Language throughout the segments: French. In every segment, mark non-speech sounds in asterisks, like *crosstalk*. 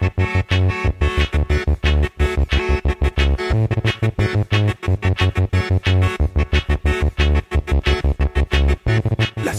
Thank you.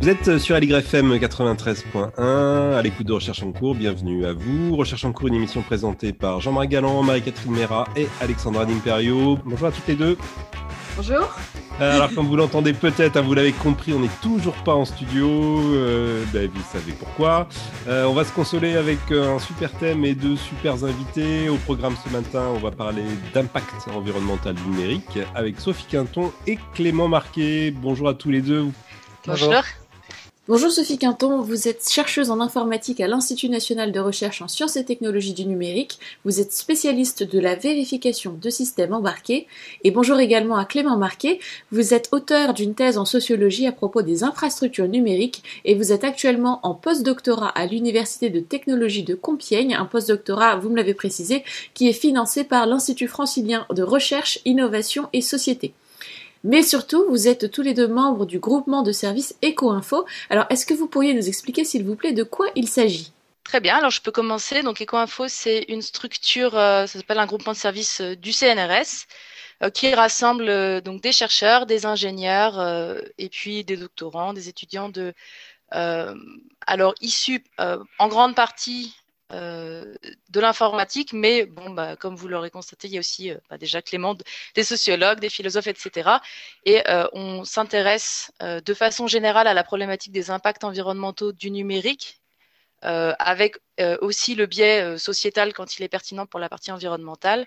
Vous êtes sur FM 93.1 à l'écoute de Recherche en cours. Bienvenue à vous. Recherche en cours, une émission présentée par Jean-Marie Galland, Marie-Catherine Mera et Alexandra D'Imperio. Bonjour à toutes les deux. Bonjour. Euh, alors, comme vous l'entendez peut-être, hein, vous l'avez compris, on n'est toujours pas en studio. Euh, ben, vous savez pourquoi. Euh, on va se consoler avec un super thème et deux super invités. Au programme ce matin, on va parler d'impact environnemental numérique avec Sophie Quinton et Clément Marquet. Bonjour à tous les deux. Bonjour. Bonjour Sophie Quinton, vous êtes chercheuse en informatique à l'Institut national de recherche en sciences et technologies du numérique. Vous êtes spécialiste de la vérification de systèmes embarqués. Et bonjour également à Clément Marquet. Vous êtes auteur d'une thèse en sociologie à propos des infrastructures numériques et vous êtes actuellement en postdoctorat à l'Université de technologie de Compiègne, un postdoctorat, vous me l'avez précisé, qui est financé par l'Institut francilien de recherche, innovation et société. Mais surtout, vous êtes tous les deux membres du groupement de services EcoInfo. Alors, est-ce que vous pourriez nous expliquer, s'il vous plaît, de quoi il s'agit? Très bien, alors je peux commencer. Donc EcoInfo, c'est une structure, euh, ça s'appelle un groupement de services euh, du CNRS, euh, qui rassemble donc des chercheurs, des ingénieurs et puis des doctorants, des étudiants de alors issus en grande partie euh, de l'informatique, mais bon, bah, comme vous l'aurez constaté, il y a aussi euh, bah, déjà Clément, des sociologues, des philosophes, etc. Et euh, on s'intéresse de façon générale à la problématique des impacts environnementaux du numérique, avec aussi le biais sociétal quand il est pertinent pour la partie environnementale.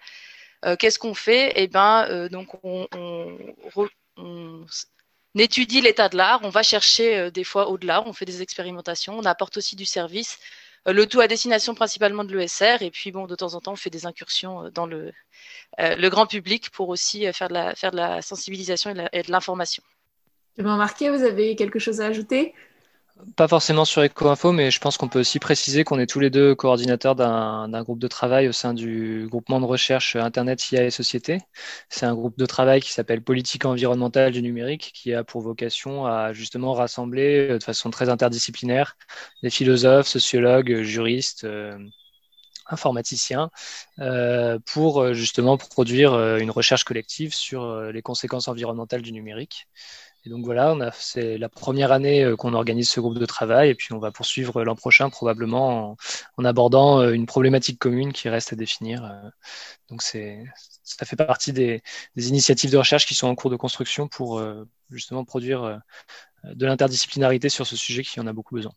Qu'est-ce qu'on fait? Eh ben, donc on, étudie l'état de l'art, on va chercher des fois au-delà, on fait des expérimentations, on apporte aussi du service le tout à destination principalement de l'ESR. Et puis, bon, de temps en temps, on fait des incursions euh, dans le, euh, le grand public pour aussi faire de la, sensibilisation et de l'information. Marqué, vous avez quelque chose à ajouter? Pas forcément sur EcoInfo, mais je pense qu'on peut aussi préciser qu'on est tous les deux coordinateurs d'un groupe de travail au sein du groupement de recherche Internet, IA et Société. C'est un groupe de travail qui s'appelle Politique environnementale du numérique, qui a pour vocation à justement rassembler euh, de façon très interdisciplinaire des philosophes, sociologues, juristes, euh, informaticiens, euh, pour justement produire une recherche collective sur les conséquences environnementales du numérique. Et donc voilà, c'est la première année euh, qu'on organise ce groupe de travail et puis on va poursuivre l'an prochain probablement en, abordant euh, une problématique commune qui reste à définir. Euh. Donc c'est, ça fait partie des, des, initiatives de recherche qui sont en cours de construction pour justement produire de l'interdisciplinarité sur ce sujet qui en a beaucoup besoin.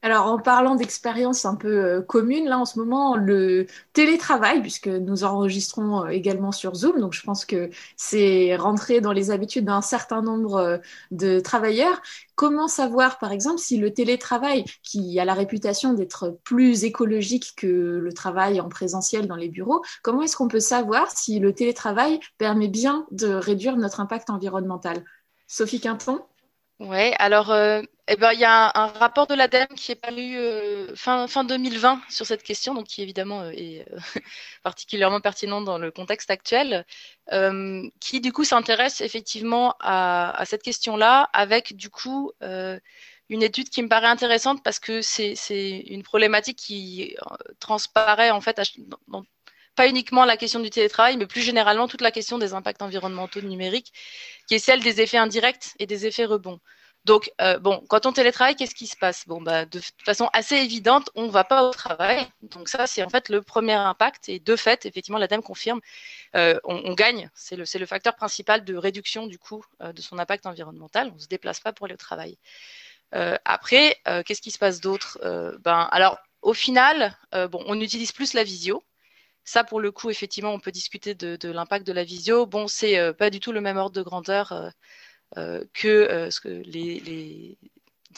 Alors, en parlant d'expériences un peu euh, communes, là en ce moment, le télétravail, puisque nous enregistrons euh, également sur Zoom, donc je pense que c'est rentré dans les habitudes d'un certain nombre euh, de travailleurs. Comment savoir, par exemple, si le télétravail, qui a la réputation d'être plus écologique que le travail en présentiel dans les bureaux, comment est-ce qu'on peut savoir si le télétravail permet bien de réduire notre impact environnemental? Sophie Quinton? Oui, alors euh, eh ben, il y a un, rapport de l'ADEME qui est paru euh, fin, fin 2020 sur cette question, donc qui évidemment euh, est *laughs* particulièrement pertinent dans le contexte actuel, qui du coup s'intéresse effectivement à, cette question-là, avec du coup une étude qui me paraît intéressante parce que c'est une problématique qui transparaît en fait pas uniquement la question du télétravail, mais plus généralement toute la question des impacts environnementaux numériques, qui est celle des effets indirects et des effets rebonds. Donc, euh, bon, quand on télétravaille, qu'est-ce qui se passe? Bon, bah, de façon assez évidente, on ne va pas au travail. Donc ça, c'est en fait le premier impact. Et de fait, effectivement, l'ADEME confirme, euh, on, gagne. C'est le, facteur principal de réduction du coût euh, de son impact environnemental. On ne se déplace pas pour aller au travail. après, qu'est-ce qui se passe d'autre? Ben, alors, au final, on utilise plus la visio. Ça, pour le coup, effectivement, on peut discuter de, l'impact de la visio. Bon, c'est pas du tout le même ordre de grandeur que, ce que les,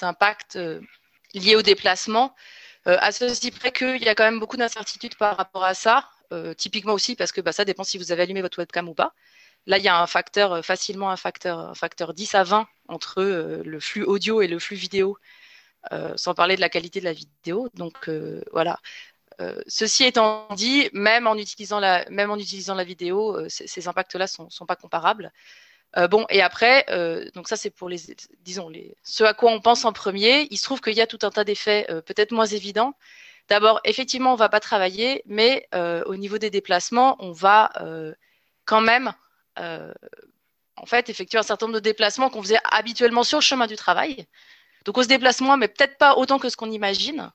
impacts liés au déplacement. à ceci près qu'il y a quand même beaucoup d'incertitudes par rapport à ça. typiquement aussi parce que bah, ça dépend si vous avez allumé votre webcam ou pas. là, il y a un facteur, facilement un facteur, facteur 10 à 20 entre le flux audio et le flux vidéo, sans parler de la qualité de la vidéo. Donc voilà. ceci étant dit, même en utilisant la, même en utilisant la vidéo, ces impacts-là sont, sont pas comparables. Euh, bon, et après, euh, donc ça c'est pour les, disons, les, ce à quoi on pense en premier. Il se trouve qu'il y a tout un tas d'effets euh, peut-être moins évidents. D'abord, effectivement, on va pas travailler, mais au niveau des déplacements, on va quand même, en fait, effectuer un certain nombre de déplacements qu'on faisait habituellement sur le chemin du travail. Donc on se déplace moins, mais peut-être pas autant que ce qu'on imagine.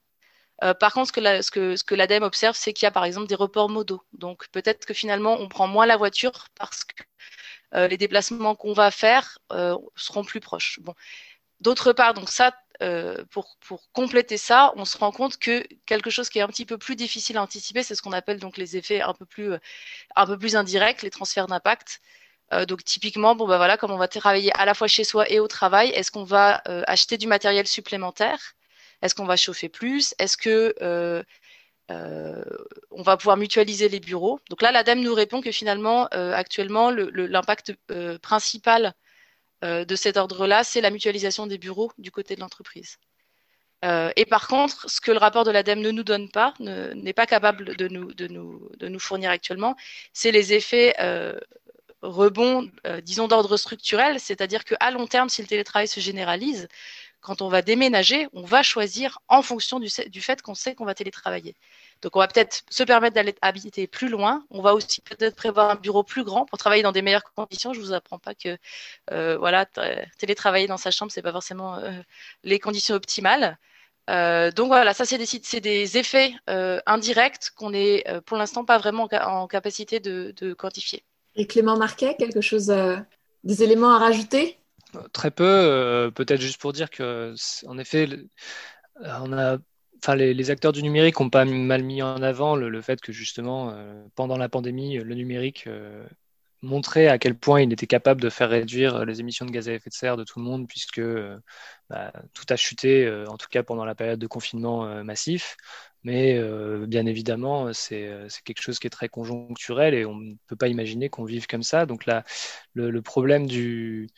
par contre, ce que, la, ce que l'ADEME observe, c'est qu'il y a par exemple des reports modaux. Donc peut-être que finalement, on prend moins la voiture parce que euh, les déplacements qu'on va faire euh, seront plus proches. Bon. D'autre part, donc ça, euh, pour, pour, compléter ça, on se rend compte que quelque chose qui est un petit peu plus difficile à anticiper, c'est ce qu'on appelle donc les effets un peu plus, un peu plus indirects, les transferts d'impact. Donc typiquement, bon bah voilà, comme on va travailler à la fois chez soi et au travail, est-ce qu'on va acheter du matériel supplémentaire? Est-ce qu'on va chauffer plus? Est-ce que euh, on va pouvoir mutualiser les bureaux. Donc là, l'ADEME nous répond que finalement, euh, actuellement, l'impact euh, principal de cet ordre-là, c'est la mutualisation des bureaux du côté de l'entreprise. et par contre, ce que le rapport de l'ADEME ne nous donne pas, n'est pas capable de nous, de nous, de nous fournir actuellement, c'est les effets rebonds, disons d'ordre structurel, c'est-à-dire qu'à long terme, si le télétravail se généralise, quand on va déménager, on va choisir en fonction du, fait qu'on sait qu'on va télétravailler. Donc, on va peut-être se permettre d'aller habiter plus loin. On va aussi peut-être prévoir un bureau plus grand pour travailler dans des meilleures conditions. Je vous apprends pas que, euh, voilà, télétravailler dans sa chambre, c'est pas forcément euh, les conditions optimales. Euh, donc voilà, ça c'est des, effets indirects qu'on n'est pour l'instant pas vraiment en, capacité de, quantifier. Et Clément Marquet, quelque chose, des éléments à rajouter? Très peu, euh, peut-être juste pour dire que, en effet, enfin, les, acteurs du numérique n'ont pas mal mis en avant le, fait que justement, euh, pendant la pandémie, le numérique euh, montrait à quel point il était capable de faire réduire les émissions de gaz à effet de serre de tout le monde, puisque bah, tout a chuté, en tout cas pendant la période de confinement massif. Mais bien évidemment, c'est quelque chose qui est très conjoncturel et on ne peut pas imaginer qu'on vive comme ça. Donc là, le problème du,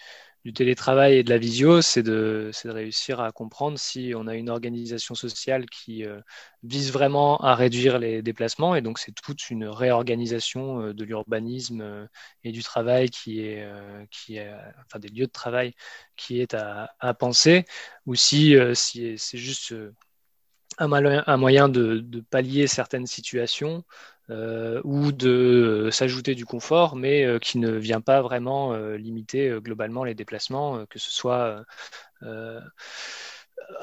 du télétravail et de la visio, c'est de, réussir à comprendre si on a une organisation sociale qui euh, vise vraiment à réduire les déplacements. Et donc, c'est toute une réorganisation euh, de l'urbanisme euh, et du travail qui est, qui est, enfin, des lieux de travail qui est à, penser, ou si, c'est juste un, moyen de, pallier certaines situations euh, ou de s'ajouter du confort, mais euh, qui ne vient pas vraiment euh, limiter globalement les déplacements, que ce soit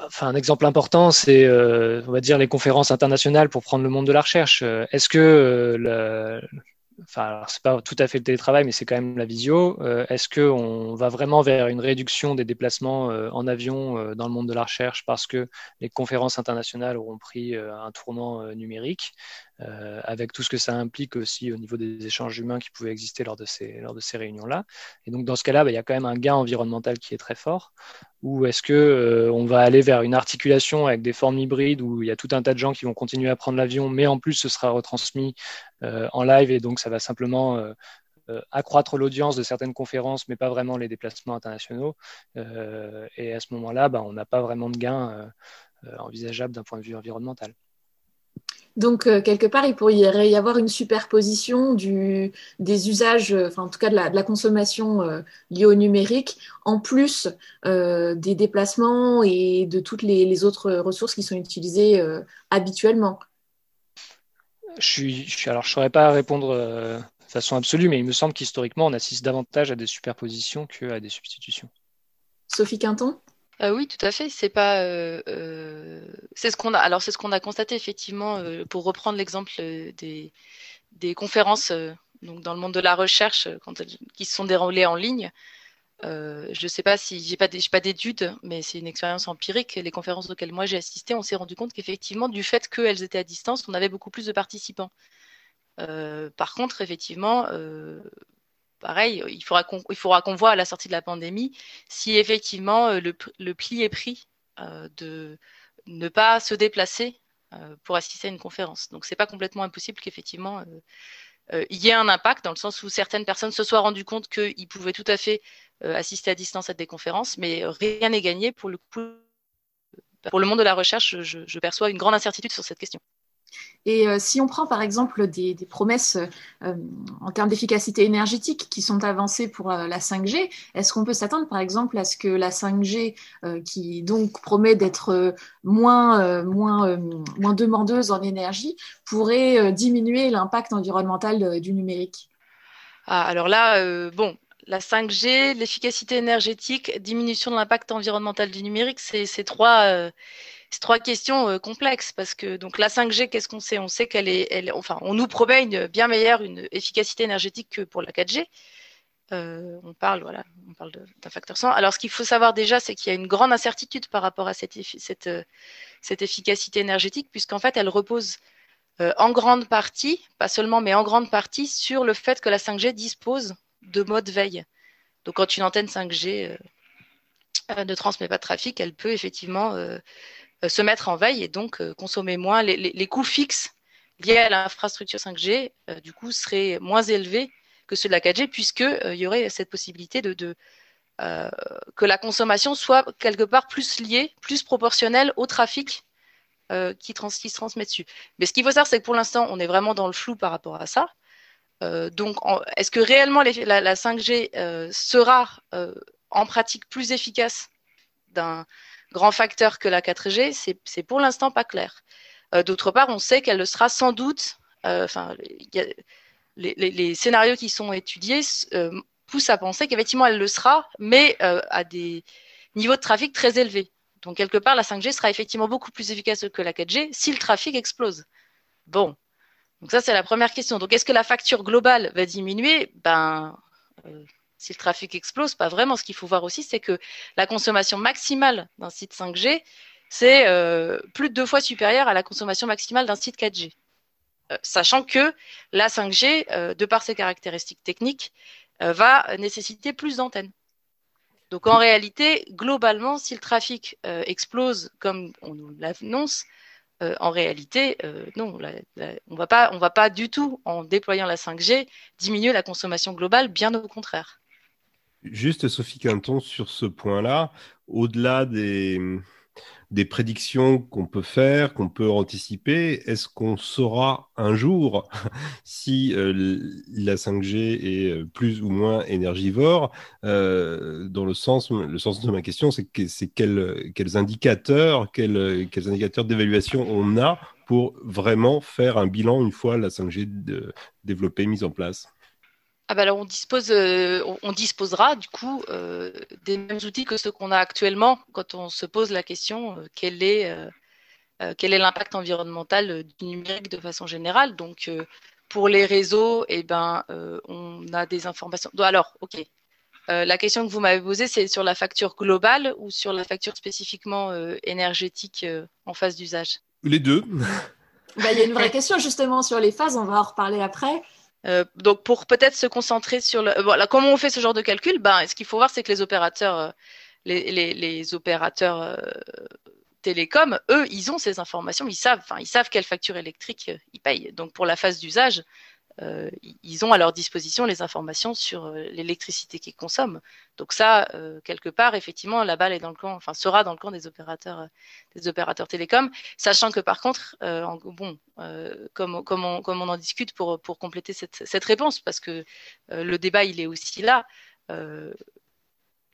enfin, un exemple important, c'est, on va dire, les conférences internationales pour prendre le monde de la recherche. Est-ce que le, enfin, c'est pas tout à fait le télétravail, mais c'est quand même la visio. Euh, est-ce qu'on va vraiment vers une réduction des déplacements euh, en avion euh, dans le monde de la recherche parce que les conférences internationales auront pris un tournant numérique, avec tout ce que ça implique aussi au niveau des échanges humains qui pouvaient exister lors de ces, lors de ces réunions-là Et donc, dans ce cas-là, bah, il y a quand même un gain environnemental qui est très fort. Ou est-ce que on va aller vers une articulation avec des formes hybrides où il y a tout un tas de gens qui vont continuer à prendre l'avion, mais en plus ce sera retransmis en live et donc ça va simplement euh, euh, accroître l'audience de certaines conférences, mais pas vraiment les déplacements internationaux. Euh, et à ce moment-là, bah, on n'a pas vraiment de gain envisageable d'un point de vue environnemental. Donc, quelque part, il pourrait y avoir une superposition du, des usages, enfin, en tout cas de la, consommation liée au numérique, en plus des déplacements et de toutes les, les, autres ressources qui sont utilisées habituellement. Je suis, je alors je saurais pas répondre euh, de façon absolue, mais il me semble qu'historiquement, on assiste davantage à des superpositions qu'à des substitutions. Sophie Quinton? Euh, oui, tout à fait. C'est pas, euh, c'est ce qu'on a. Alors c'est ce qu'on a constaté effectivement. pour reprendre l'exemple des, conférences donc dans le monde de la recherche qui se sont déroulées en ligne, euh, je ne sais pas si j'ai pas pas d'études, mais c'est une expérience empirique. Les conférences auxquelles moi j'ai assisté, on s'est rendu compte qu'effectivement, du fait qu'elles étaient à distance, on avait beaucoup plus de participants. Euh, par contre, effectivement, euh, pareil, il faudra qu'on qu'on voit à la sortie de la pandémie si effectivement le, le pli est pris de ne pas se déplacer pour assister à une conférence. Donc, c'est pas complètement impossible qu'effectivement il y ait un impact dans le sens où certaines personnes se soient rendues compte qu'ils pouvaient tout à fait assister à distance à des conférences, mais rien n'est gagné pour le coup. Pour le monde de la recherche, je perçois une grande incertitude sur cette question. Et euh, si on prend par exemple des, promesses euh, en termes d'efficacité énergétique qui sont avancées pour euh, la 5G, est-ce qu'on peut s'attendre par exemple à ce que la 5G, qui donc promet d'être moins, moins, moins demandeuse en énergie, pourrait diminuer l'impact environnemental du numérique? Ah, Alors là, bon, la 5G, l'efficacité énergétique, diminution de l'impact environnemental du numérique, c'est trois c'est trois questions euh, complexes parce que donc la 5G, qu'est-ce qu'on sait? On sait qu'elle est, enfin, on nous promet une bien meilleure une efficacité énergétique que pour la 4G. Euh, on parle, voilà, on parle d'un facteur 100. Alors, ce qu'il faut savoir déjà, c'est qu'il y a une grande incertitude par rapport à cette, euh, efficacité énergétique, puisqu'en fait, elle repose en grande partie, pas seulement, mais en grande partie, sur le fait que la 5G dispose de mode veille. Donc, quand une antenne 5G ne transmet pas de trafic, elle peut effectivement se mettre en veille et donc euh, consommer moins. Les, coûts fixes liés à l'infrastructure 5G, euh, du coup, seraient moins élevés que ceux de la 4G, puisqu'il y aurait cette possibilité de, que la consommation soit quelque part plus liée, plus proportionnelle au trafic qui, se transmet dessus. Mais ce qu'il faut savoir, c'est que pour l'instant, on est vraiment dans le flou par rapport à ça. donc, est-ce que réellement la, la, 5G sera en pratique plus efficace d'un grand facteur que la 4G, c'est pour l'instant pas clair. Euh, d'autre part, on sait qu'elle le sera sans doute. Euh, enfin, les, scénarios qui sont étudiés euh, poussent à penser qu'effectivement elle le sera, mais à des niveaux de trafic très élevés. Donc quelque part, la 5G sera effectivement beaucoup plus efficace que la 4G si le trafic explose. Bon, donc ça c'est la première question. Donc est-ce que la facture globale va diminuer? Ben si le trafic explose, pas vraiment. Ce qu'il faut voir aussi, c'est que la consommation maximale d'un site 5G, c'est euh, plus de deux fois supérieure à la consommation maximale d'un site 4G. Euh, sachant que la 5G, euh, de par ses caractéristiques techniques, va nécessiter plus d'antennes. Donc en réalité, globalement, si le trafic explose comme on nous l'annonce, en réalité, non, on on va pas du tout, en déployant la 5G, diminuer la consommation globale, bien au contraire. Juste, Sophie Quinton, sur ce point-là, au-delà des, des prédictions qu'on peut faire, qu'on peut anticiper, est-ce qu'on saura un jour *laughs* si euh, la 5G est euh, plus ou moins énergivore? Euh, Dans le sens, de ma question, c'est que, quels, indicateurs, quels indicateurs d'évaluation on a pour vraiment faire un bilan une fois la 5G développée, mise en place? Ah bah alors on dispose, euh, on, disposera du coup euh, des mêmes outils que ceux qu'on a actuellement quand on se pose la question euh, quel est quel est l'impact environnemental du numérique de façon générale. Donc pour les réseaux, eh ben on a des informations. alors ok, la question que vous m'avez posée c'est sur la facture globale ou sur la facture spécifiquement énergétique en phase d'usage? Les deux. Bah, il y a une vraie *laughs* question justement sur les phases, on va en reparler après. Euh, donc pour peut-être se concentrer sur voilà, comment on fait ce genre de calcul? Ben, ce qu'il faut voir, c'est que les opérateurs, euh, les, opérateurs euh, télécoms, eux, ils ont ces informations, ils savent, ils savent quelle facture électrique ils payent. Donc pour la phase d'usage, euh, ils ont à leur disposition les informations sur euh, l'électricité qu'ils consomment. Donc ça, euh, quelque part, effectivement, la balle est dans le camp, enfin sera dans le camp des opérateurs, télécoms, sachant que par contre, bon, comme, on, en discute pour, compléter cette, cette réponse, parce que le débat il est aussi là.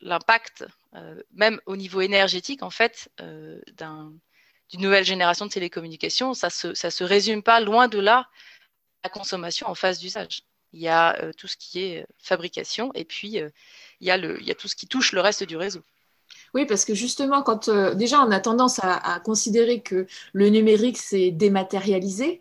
L'impact, même au niveau énergétique, en fait, d'une nouvelle génération de télécommunications, ça se, ça se résume pas loin de là la consommation en phase d'usage. Il y a euh, tout ce qui est euh, fabrication et puis euh, il, y a le, il y a tout ce qui touche le reste du réseau. Oui, parce que justement, quand déjà on a tendance à, considérer que le numérique c'est dématérialisé,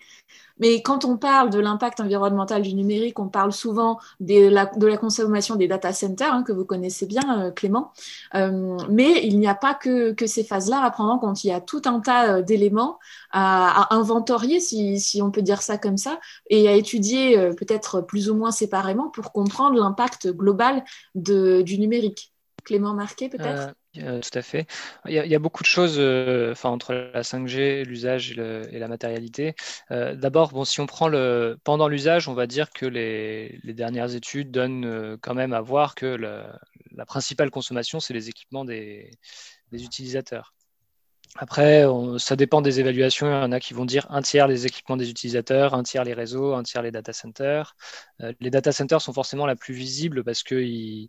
mais quand on parle de l'impact environnemental du numérique, on parle souvent de la, consommation des data centers, hein, que vous connaissez bien, euh, Clément. Euh, mais il n'y a pas que, ces phases-là à prendre en compte. Il y a tout un tas euh, d'éléments à, inventorier, si, on peut dire ça comme ça, et à étudier peut-être plus ou moins séparément pour comprendre l'impact global du numérique. Clément Marquet, peut-être? Euh, Tout à fait. Il y, a, beaucoup de choses euh, entre la 5G, l'usage et, la matérialité. Euh, d'abord, bon, si on prend le pendant l'usage, on va dire que les, dernières études donnent quand même à voir que la principale consommation, c'est les équipements des utilisateurs. Après, ça dépend des évaluations. Il y en a qui vont dire un tiers les équipements des utilisateurs, un tiers les réseaux, un tiers les data centers. Euh, les data centers sont forcément la plus visible parce qu'ils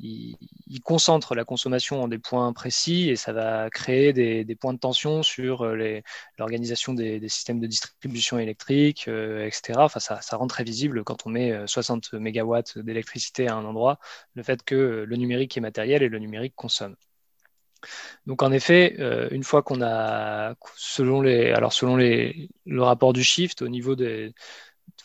ils, concentrent la consommation en des points précis et ça va créer des, points de tension sur euh, l'organisation des, systèmes de distribution électrique, euh, etc. Enfin, ça, ça rend très visible quand on met 60 mégawatts d'électricité à un endroit, le fait que le numérique est matériel et le numérique consomme. Donc en effet, euh, une fois qu'on a, selon les, alors selon les, le rapport du shift au niveau des,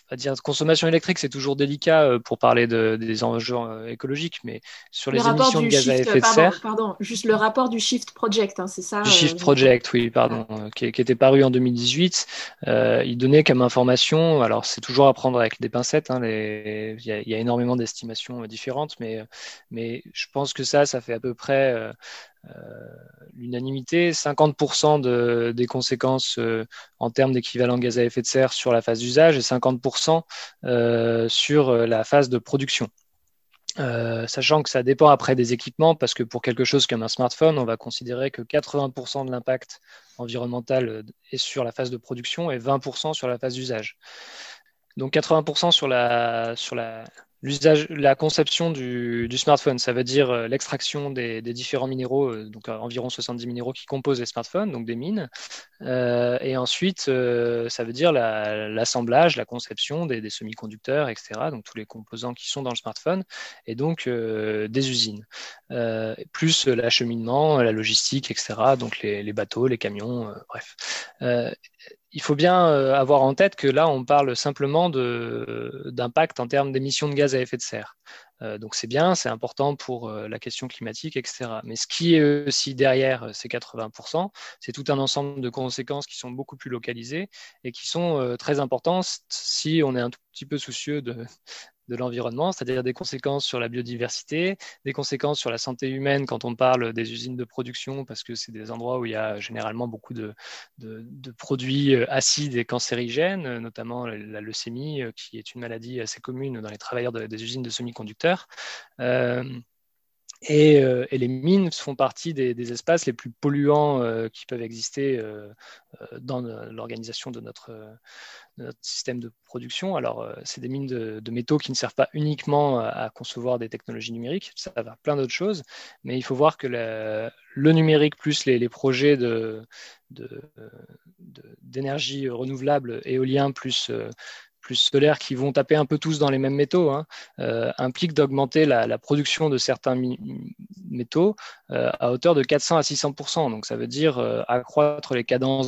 à dire consommation électrique, c'est toujours délicat euh, pour parler de, des enjeux euh, écologiques, mais sur les émissions de gaz à effet de serre. Pardon, juste le rapport du Shift Project, hein, c'est ça Du Shift Project, oui, pardon, qui, qui, était paru en 2018. Euh, il donnait comme information, alors c'est toujours à prendre avec des pincettes, hein, il, y y a, énormément d'estimations différentes, mais, mais je pense que ça, ça fait à peu près l'unanimité, 50% de, des conséquences euh, en termes d'équivalent gaz à effet de serre sur la phase d'usage et 50% euh, sur la phase de production. sachant que ça dépend après des équipements, parce que pour quelque chose comme un smartphone, on va considérer que 80% de l'impact environnemental est sur la phase de production et 20% sur la phase d'usage. Donc 80% sur la, sur la, l'usage, la conception du, smartphone, ça veut dire euh, l'extraction des, différents minéraux, euh, donc euh, environ 70 minéraux qui composent les smartphones, donc des mines. et ensuite, ça veut dire l'assemblage, la, conception des, semi-conducteurs, etc., donc tous les composants qui sont dans le smartphone, et donc des usines. plus l'acheminement, la logistique, etc., donc les bateaux, les camions, bref il faut bien euh, avoir en tête que là, on parle simplement d'impact en termes d'émissions de gaz à effet de serre. Euh, donc c'est bien, c'est important pour euh, la question climatique, etc. Mais ce qui est aussi derrière ces 80%, c'est tout un ensemble de conséquences qui sont beaucoup plus localisées et qui sont très importantes si on est un tout petit peu soucieux de, de l'environnement, c'est-à-dire des conséquences sur la biodiversité, des conséquences sur la santé humaine quand on parle des usines de production, parce que c'est des endroits où il y a généralement beaucoup de, produits euh, acides et cancérigènes, notamment la leucémie, euh, qui est une maladie assez commune dans les travailleurs des usines de semi-conducteurs. Euh, euh, et, les mines font partie des, espaces les plus polluants euh, qui peuvent exister euh, dans l'organisation de notre, système de production. Alors, c'est des mines de, métaux qui ne servent pas uniquement à, concevoir des technologies numériques, ça va plein d'autres choses, mais il faut voir que le numérique plus les, projets d'énergie renouvelable, éolien plus plus solaires qui vont taper un peu tous dans les mêmes métaux, hein, euh, implique d'augmenter la, production de certains métaux euh, à hauteur de 400 à 600% Donc ça veut dire euh, accroître les cadences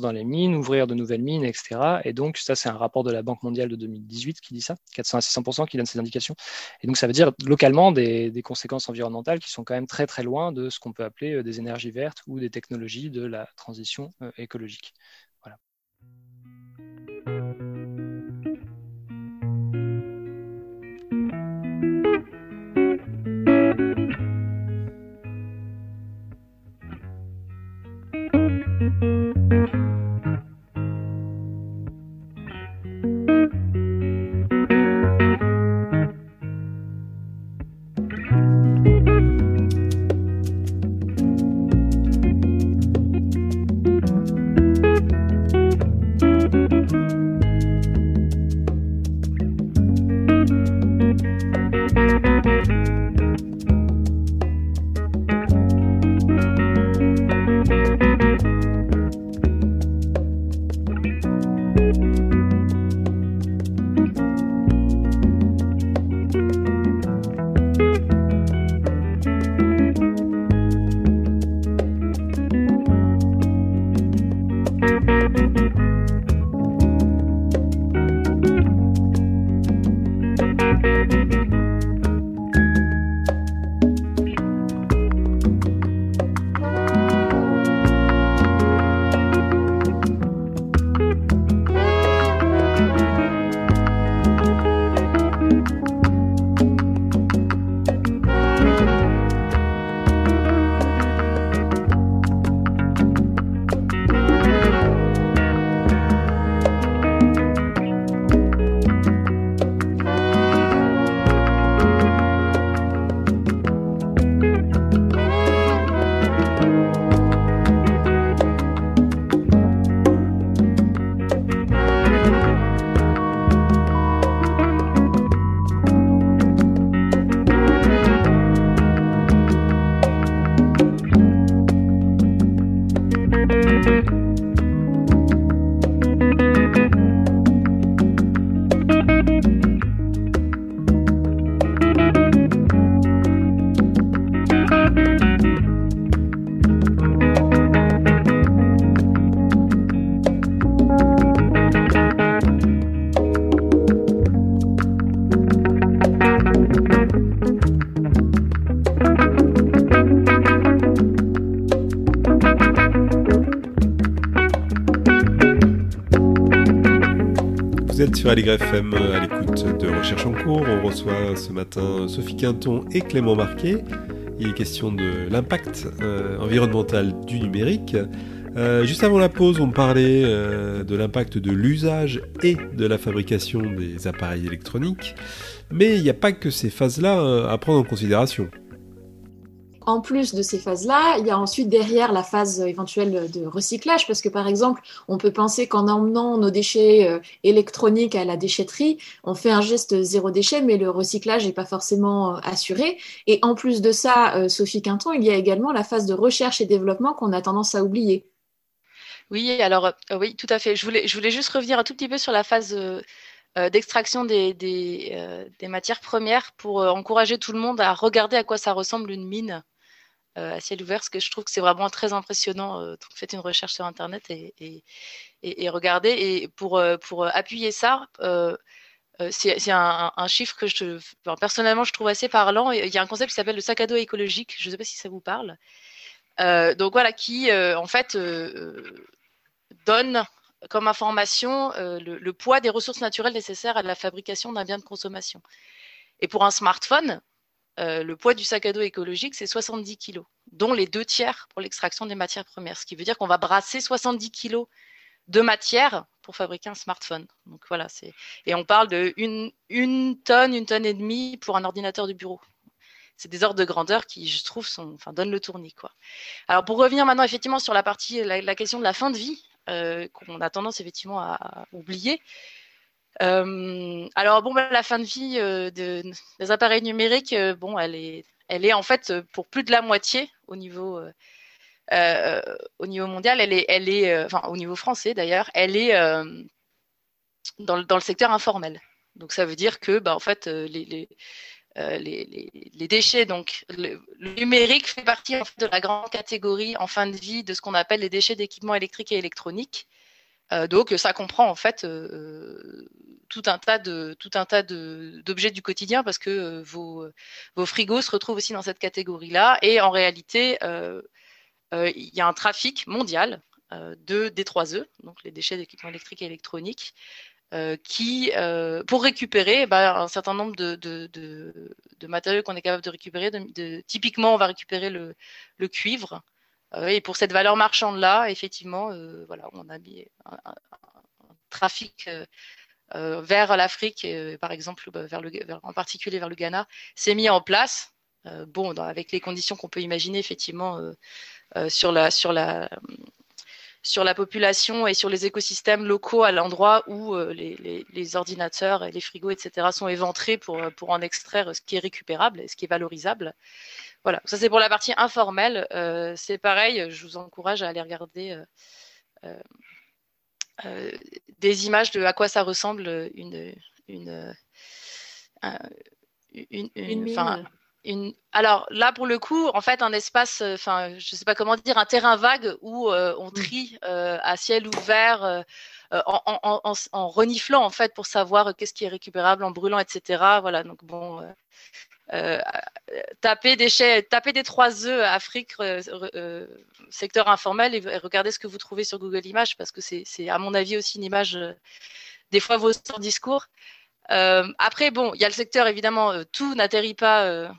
dans les mines, ouvrir de nouvelles mines, etc. Et donc ça c'est un rapport de la Banque mondiale de 2018 qui dit ça, 400 à 600% qui donne ces indications. Et donc ça veut dire localement des, conséquences environnementales qui sont quand même très très loin de ce qu'on peut appeler des énergies vertes ou des technologies de la transition écologique. sur Allegre FM à l'écoute de Recherche en cours. On reçoit ce matin Sophie Quinton et Clément Marquet. Il est question de l'impact euh, environnemental du numérique. Euh, juste avant la pause, on parlait euh, de l'impact de l'usage et de la fabrication des appareils électroniques. Mais il n'y a pas que ces phases-là à prendre en considération en plus de ces phases-là, il y a ensuite derrière la phase éventuelle de recyclage, parce que par exemple, on peut penser qu'en emmenant nos déchets euh, électroniques à la déchetterie, on fait un geste zéro déchet, mais le recyclage n'est pas forcément euh, assuré. Et en plus de ça, euh, Sophie Quinton, il y a également la phase de recherche et développement qu'on a tendance à oublier. Oui, alors oui, tout à fait. Je voulais, juste revenir un tout petit peu sur la phase d'extraction des, matières premières pour encourager tout le monde à regarder à quoi ça ressemble une mine euh, à ciel ouvert, parce que je trouve que c'est vraiment très impressionnant. Euh, faites une recherche sur Internet et, regardez. Et pour, euh, appuyer ça, c'est un, chiffre que je, personnellement je trouve assez parlant. Il y a un concept qui s'appelle le sac à dos écologique. Je ne sais pas si ça vous parle. donc voilà, qui en fait donne comme information le, poids des ressources naturelles nécessaires à la fabrication d'un bien de consommation. Et pour un smartphone, euh, le poids du sac à dos écologique, c'est 70 kg, dont les deux tiers pour l'extraction des matières premières. Ce qui veut dire qu'on va brasser 70 kg de matière pour fabriquer un smartphone. Donc voilà, c'est et on parle de une, tonne, une tonne et demie pour un ordinateur de bureau. C'est des ordres de grandeur qui, je trouve, sont, enfin, donnent le tournis. Quoi. Alors pour revenir maintenant effectivement sur la partie, la, question de la fin de vie, euh, qu'on a tendance effectivement à oublier. Euh, alors bon, bah, la fin de vie euh, des appareils numériques, euh, bon, elle est, elle est en fait pour plus de la moitié au niveau, au niveau mondial. Elle est, elle est, au niveau français d'ailleurs, elle est dans, le, secteur informel. Donc ça veut dire que, bah, en fait, les, les les, déchets. Donc, le, numérique fait partie de la grande catégorie en fin de vie de ce qu'on appelle les déchets d'équipements électriques et électroniques. Euh, donc ça comprend en fait euh, tout un tas d'objets du quotidien parce que euh, vos, frigos se retrouvent aussi dans cette catégorie-là. Et en réalité il y a un trafic mondial de D3E, donc les déchets d'équipements électriques et électroniques, qui, pour récupérer bah, un certain nombre de, de, de, matériaux qu'on est capable de récupérer, typiquement on va récupérer le, cuivre, et pour cette valeur marchande-là, effectivement, euh, voilà, on a mis un, trafic euh, vers l'Afrique, par exemple, bah, vers le, en particulier vers le Ghana, s'est mis en place. bon, avec les conditions qu'on peut imaginer, effectivement, sur la sur la sur la population et sur les écosystèmes locaux à l'endroit où les, ordinateurs et les frigos, etc., sont éventrés pour, pour en extraire ce qui est récupérable et ce qui est valorisable. Voilà, ça c'est pour la partie informelle. Euh, c'est pareil, je vous encourage à aller regarder euh, euh, des images de à quoi ça ressemble une une une, une, alors là pour le coup en fait un espace enfin je sais pas comment dire un terrain vague où on trie à ciel ouvert en, en, en, en, reniflant en fait pour savoir qu'est-ce qui est récupérable en brûlant etc voilà. Donc bon euh, taper des taper des trois œufs Afrique, euh, euh, secteur informel et, regardez ce que vous trouvez sur Google Images parce que c'est, à mon avis aussi une image des fois vos discours. après, bon, il y a le secteur évidemment, tout n'atterrit pas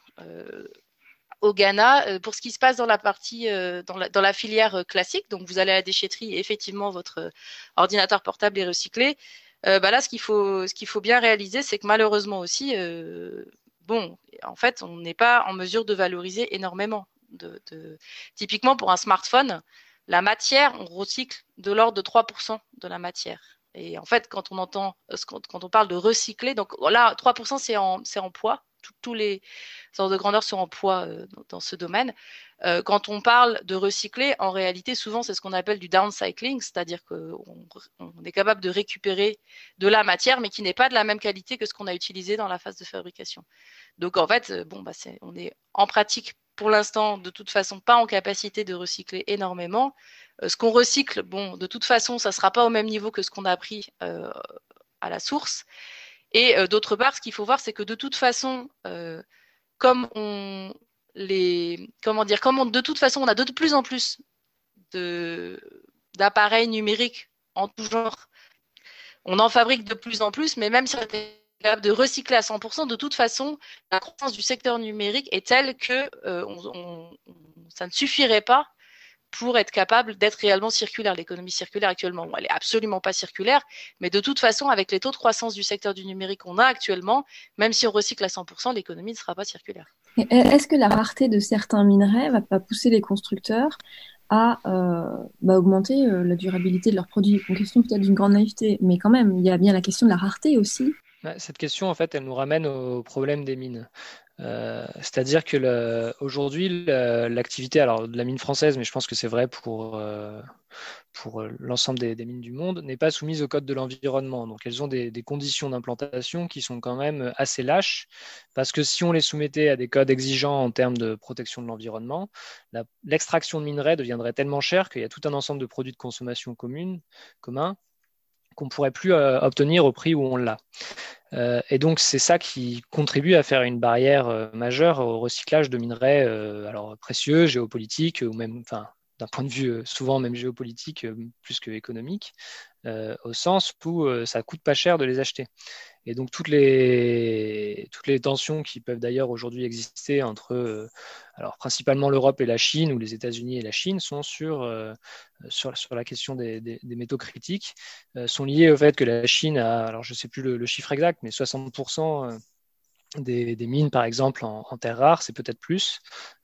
au Ghana. pour ce qui se passe dans la partie, dans, la, dans, la, filière classique, donc vous allez à la déchetterie et effectivement votre ordinateur portable est recyclé. bah là, ce qu'il faut, ce qu'il faut bien réaliser, c'est que malheureusement aussi, bon, en fait, on n'est pas en mesure de valoriser énormément. De, Typiquement, pour un smartphone, la matière, on recycle de l'ordre de 3% de la matière. Et en fait, quand on entend, euh, quand on parle de recycler, donc là, 3% c'est en, en poids. Tous les sortes de grandeur sont en poids euh, dans, ce domaine. Euh, quand on parle de recycler, en réalité, souvent, c'est ce qu'on appelle du downcycling, c'est-à-dire qu'on on est capable de récupérer de la matière, mais qui n'est pas de la même qualité que ce qu'on a utilisé dans la phase de fabrication. Donc, en fait, euh, bon, bah, on est en pratique pour l'instant, de toute façon, pas en capacité de recycler énormément. Ce qu'on recycle, bon, de toute façon, ça ne sera pas au même niveau que ce qu'on a pris à la source. Et d'autre part, ce qu'il faut voir, c'est que de toute façon, comme on, les comment dire comment de toute façon on a de plus en plus d'appareils numériques en tout genre on en fabrique de plus en plus, mais même si on était capable de recycler à 100%, de toute façon, la croissance du secteur numérique est telle que euh, on, ça ne suffirait pas pour être capable d'être réellement circulaire. L'économie circulaire actuellement, elle est absolument pas circulaire, mais de toute façon, avec les taux de croissance du secteur du numérique qu'on a actuellement, même si on recycle à 100%, l'économie ne sera pas circulaire. Est-ce que la rareté de certains minerais va pas pousser les constructeurs à euh, bah, augmenter euh, la durabilité de leurs produits? Une question peut-être d'une grande naïveté, mais quand même, il y a bien la question de la rareté aussi. Cette question, en fait, elle nous ramène au problème des mines. Euh, c'est-à-dire que aujourd'hui, l'activité, alors de la mine française, mais je pense que c'est vrai pour, euh, pour l'ensemble des, mines du monde, n'est pas soumise au code de l'environnement. Donc elles ont des, conditions d'implantation qui sont quand même assez lâches, parce que si on les soumettait à des codes exigeants en termes de protection de l'environnement, l'extraction de minerais deviendrait tellement chère qu'il y a tout un ensemble de produits de consommation communs qu'on ne pourrait plus euh, obtenir au prix où on l'a. Euh, et donc, c'est ça qui contribue à faire une barrière euh, majeure au recyclage de minerais alors, précieux, géopolitiques, ou même, d'un point de vue souvent même géopolitique plus que économique, au sens où ça coûte pas cher de les acheter. Et donc toutes les, toutes les tensions qui peuvent d'ailleurs aujourd'hui exister entre alors principalement l'Europe et la Chine ou les États-Unis et la Chine sont sur, sur, sur, la question des, des, métaux critiques, sont liées au fait que la Chine a, alors je ne sais plus le, chiffre exact, mais 60% des, mines, par exemple, en, terres rares, c'est peut-être plus.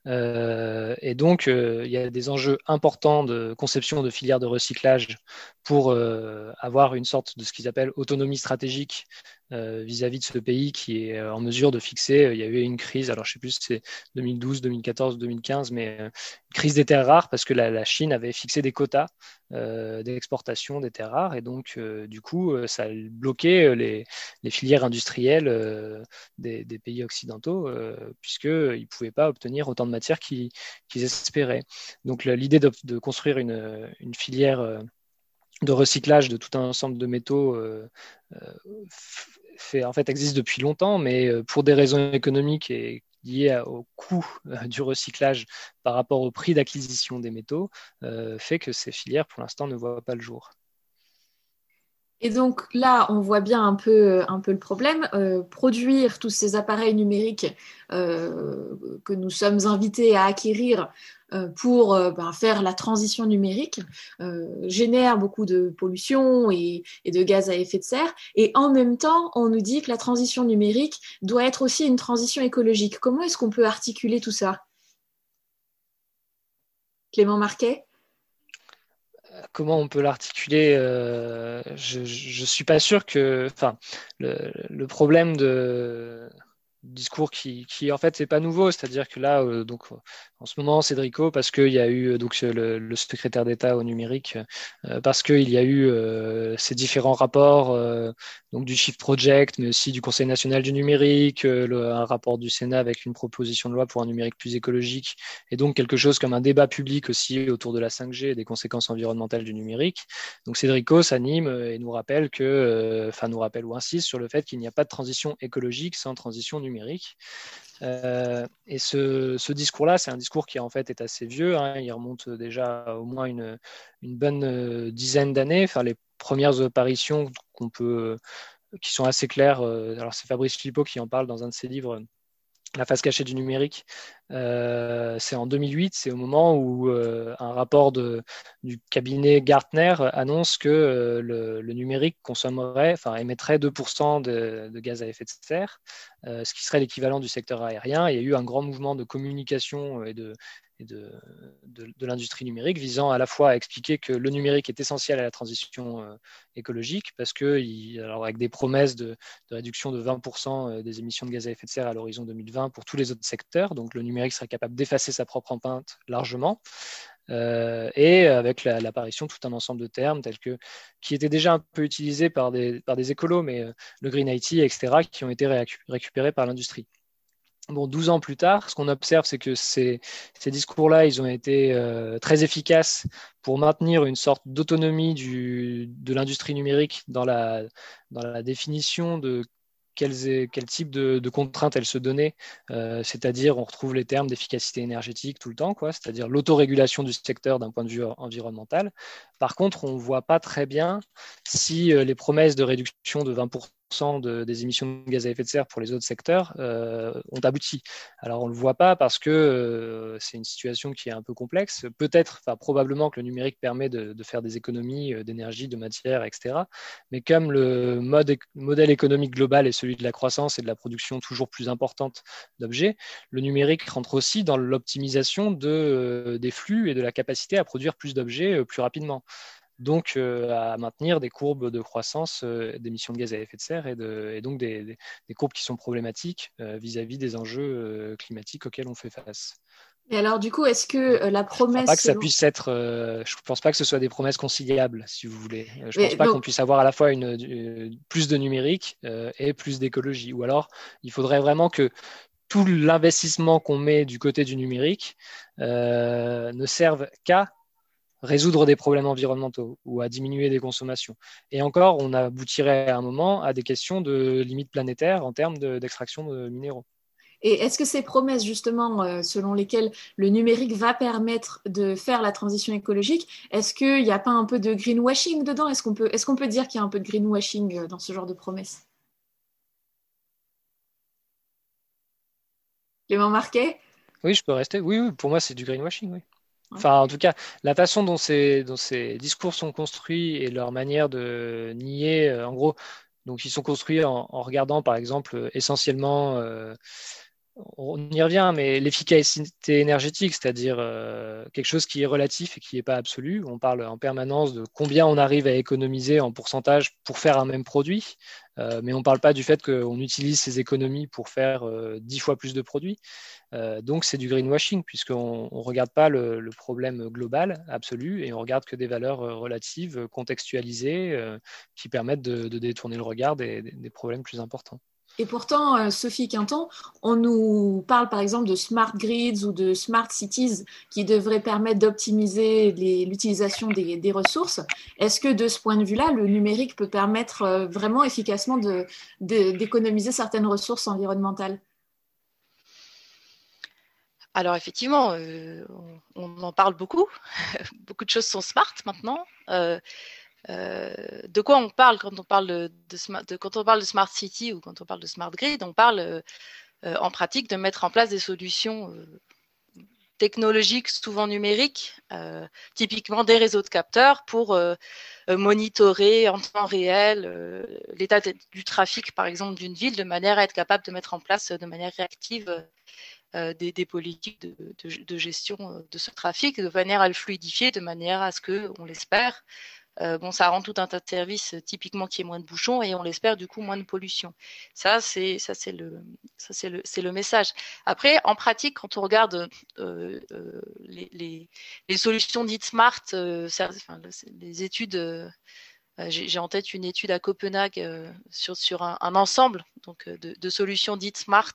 Euh, et donc, euh, il y a des enjeux importants de conception de filières de recyclage pour euh, avoir une sorte de ce qu'ils appellent autonomie stratégique vis-à-vis de ce pays qui est en mesure de fixer. Il y a eu une crise, alors je ne sais plus si c'est 2012, 2014, 2015, mais une crise des terres rares parce que la, Chine avait fixé des quotas d'exportation des terres rares et donc, du coup, ça a bloqué les, filières industrielles des, pays occidentaux puisqu'ils ne pouvaient pas obtenir autant de matière qu'ils espéraient. Donc l'idée de, construire une, filière euh, de recyclage de tout un ensemble de métaux euh, euh, en fait, existe depuis longtemps, mais pour des raisons économiques et liées au coût du recyclage par rapport au prix d'acquisition des métaux, fait que ces filières, pour l'instant, ne voient pas le jour. Et donc là, on voit bien un peu, un peu le problème. Euh, produire tous ces appareils numériques euh, que nous sommes invités à acquérir euh, pour ben, faire la transition numérique génère beaucoup de pollution et, et, de gaz à effet de serre. Et en même temps, on nous dit que la transition numérique doit être aussi une transition écologique. Comment est-ce qu'on peut articuler tout ça? Clément Marquet? Comment on peut l'articuler euh, Je ne suis pas sûr que. Enfin, le, le problème de discours qui, en fait c'est pas nouveau. C'est-à-dire que là euh, donc en ce moment Cédrico parce qu'il y a eu donc le, secrétaire d'État au numérique euh, parce qu'il y a eu euh, ces différents rapports donc du Shift Project mais aussi du Conseil national du numérique un rapport du Sénat avec une proposition de loi pour un numérique plus écologique et donc quelque chose comme un débat public aussi autour de la 5G et des conséquences environnementales du numérique. Donc Cédrico s'anime et nous rappelle que enfin nous rappelle ou insiste sur le fait qu'il n'y a pas de transition écologique sans transition numérique numérique. Euh, et ce, discours-là, c'est un discours qui en fait est assez vieux. Hein. il remonte déjà au moins une, bonne euh, dizaine d'années. Enfin, les premières apparitions qu'on peut, qui sont assez claires. Euh, alors c'est Fabrice Filippo qui en parle dans un de ses livres la face cachée du numérique, euh, c'est en 2008, c'est au moment où euh, un rapport du cabinet Gartner annonce que euh, le, numérique consommerait, enfin émettrait 2% de, de, gaz à effet de serre, ce qui serait l'équivalent du secteur aérien. Il y a eu un grand mouvement de communication et de, de, l'industrie numérique, visant à la fois à expliquer que le numérique est essentiel à la transition euh, écologique, parce que, alors avec des promesses de, réduction de 20% euh, des émissions de gaz à effet de serre à l'horizon 2020 pour tous les autres secteurs, donc le numérique serait capable d'effacer sa propre empreinte largement. Euh, et avec l'apparition de tout un ensemble de termes tels que qui étaient déjà un peu utilisés par des, par des écolos, mais le green IT, etc., qui ont été récupérés par l'industrie. Bon, 12 ans plus tard, ce qu'on observe, c'est que ces, discours-là, ils ont été euh, très efficaces pour maintenir une sorte d'autonomie de l'industrie numérique dans la, définition de quel type de, contraintes elle se donnait. Euh, c'est-à-dire, on retrouve les termes d'efficacité énergétique tout le temps, c'est-à-dire l'autorégulation du secteur d'un point de vue environnemental. Par contre, on ne voit pas très bien si les promesses de réduction de 20% de, des émissions de gaz à effet de serre pour les autres secteurs euh, ont abouti. Alors on ne le voit pas parce que euh, c'est une situation qui est un peu complexe. Peut-être, enfin probablement que le numérique permet de, faire des économies euh, d'énergie, de matière, etc. Mais comme le modèle économique global est celui de la croissance et de la production toujours plus importante d'objets, le numérique rentre aussi dans l'optimisation de, des flux et de la capacité à produire plus d'objets plus rapidement donc euh, à maintenir des courbes de croissance euh, d'émissions de gaz à effet de serre et, de, et donc des, des, des, courbes qui sont problématiques euh, vis-à-vis -vis des enjeux climatiques auxquels on fait face. Et alors, du coup, est-ce que la promesse. Je ne pense pas que ça puisse être. je ne pense pas que ce soit des promesses conciliables, si vous voulez. Je ne pense pas qu'on puisse avoir à la fois une, une plus de numérique et plus d'écologie. Ou alors, il faudrait vraiment que tout l'investissement qu'on met du côté du numérique euh, ne serve qu'à résoudre des problèmes environnementaux ou à diminuer des consommations. Et encore, on aboutirait à un moment à des questions de limites planétaires en termes d'extraction de, de, minéraux. Et est-ce que ces promesses, justement, euh, selon lesquelles le numérique va permettre de faire la transition écologique, est-ce qu'il n'y a pas un peu de greenwashing dedans? Est-ce qu'on peut, est qu'on peut dire qu'il y a un peu de greenwashing dans ce genre de promesses? Les mains marquées Oui, je peux rester. Oui, oui pour moi, c'est du greenwashing, oui. Enfin, en tout cas, la façon dont ces, discours sont construits et leur manière de nier, euh, en gros, donc ils sont construits en, regardant, par exemple, essentiellement, euh, on y revient, mais l'efficacité énergétique, c'est-à-dire euh, quelque chose qui est relatif et qui n'est pas absolu. On parle en permanence de combien on arrive à économiser en pourcentage pour faire un même produit, euh, mais on ne parle pas du fait qu'on utilise ces économies pour faire euh, dix fois plus de produits. Donc c'est du greenwashing puisqu'on ne regarde pas le, problème global, absolu, et on regarde que des valeurs relatives, contextualisées, qui permettent de, détourner le regard des problèmes plus importants. Et pourtant, euh, Sophie Quinton, on nous parle par exemple de smart grids ou de smart cities qui devraient permettre d'optimiser l'utilisation des, ressources. Est-ce que de ce point de vue-là, le numérique peut permettre euh, vraiment efficacement d'économiser certaines ressources environnementales? Alors effectivement, euh, on, en parle beaucoup. *laughs* beaucoup de choses sont smart maintenant. Euh, de quoi on parle quand on parle de, de, quand on parle de smart city ou quand on parle de smart grid On parle euh, euh, en pratique de mettre en place des solutions technologiques, souvent numériques, typiquement des réseaux de capteurs pour monitorer en temps réel l'état du trafic, par exemple, d'une ville, de manière à être capable de mettre en place de manière réactive des, politiques de, de, de, gestion de ce trafic, de manière à le fluidifier, de manière à ce que, on l'espère, euh, bon, ça rend tout un tas de services euh, typiquement qui est moins de bouchons et on l'espère du coup moins de pollution. Ça, c'est ça c'est le ça c'est le c'est le message. Après, en pratique, quand on regarde euh, les, les, solutions dites smart, les études j'ai en tête une étude à Copenhague euh, sur, un, ensemble donc, de, de, solutions dites smart,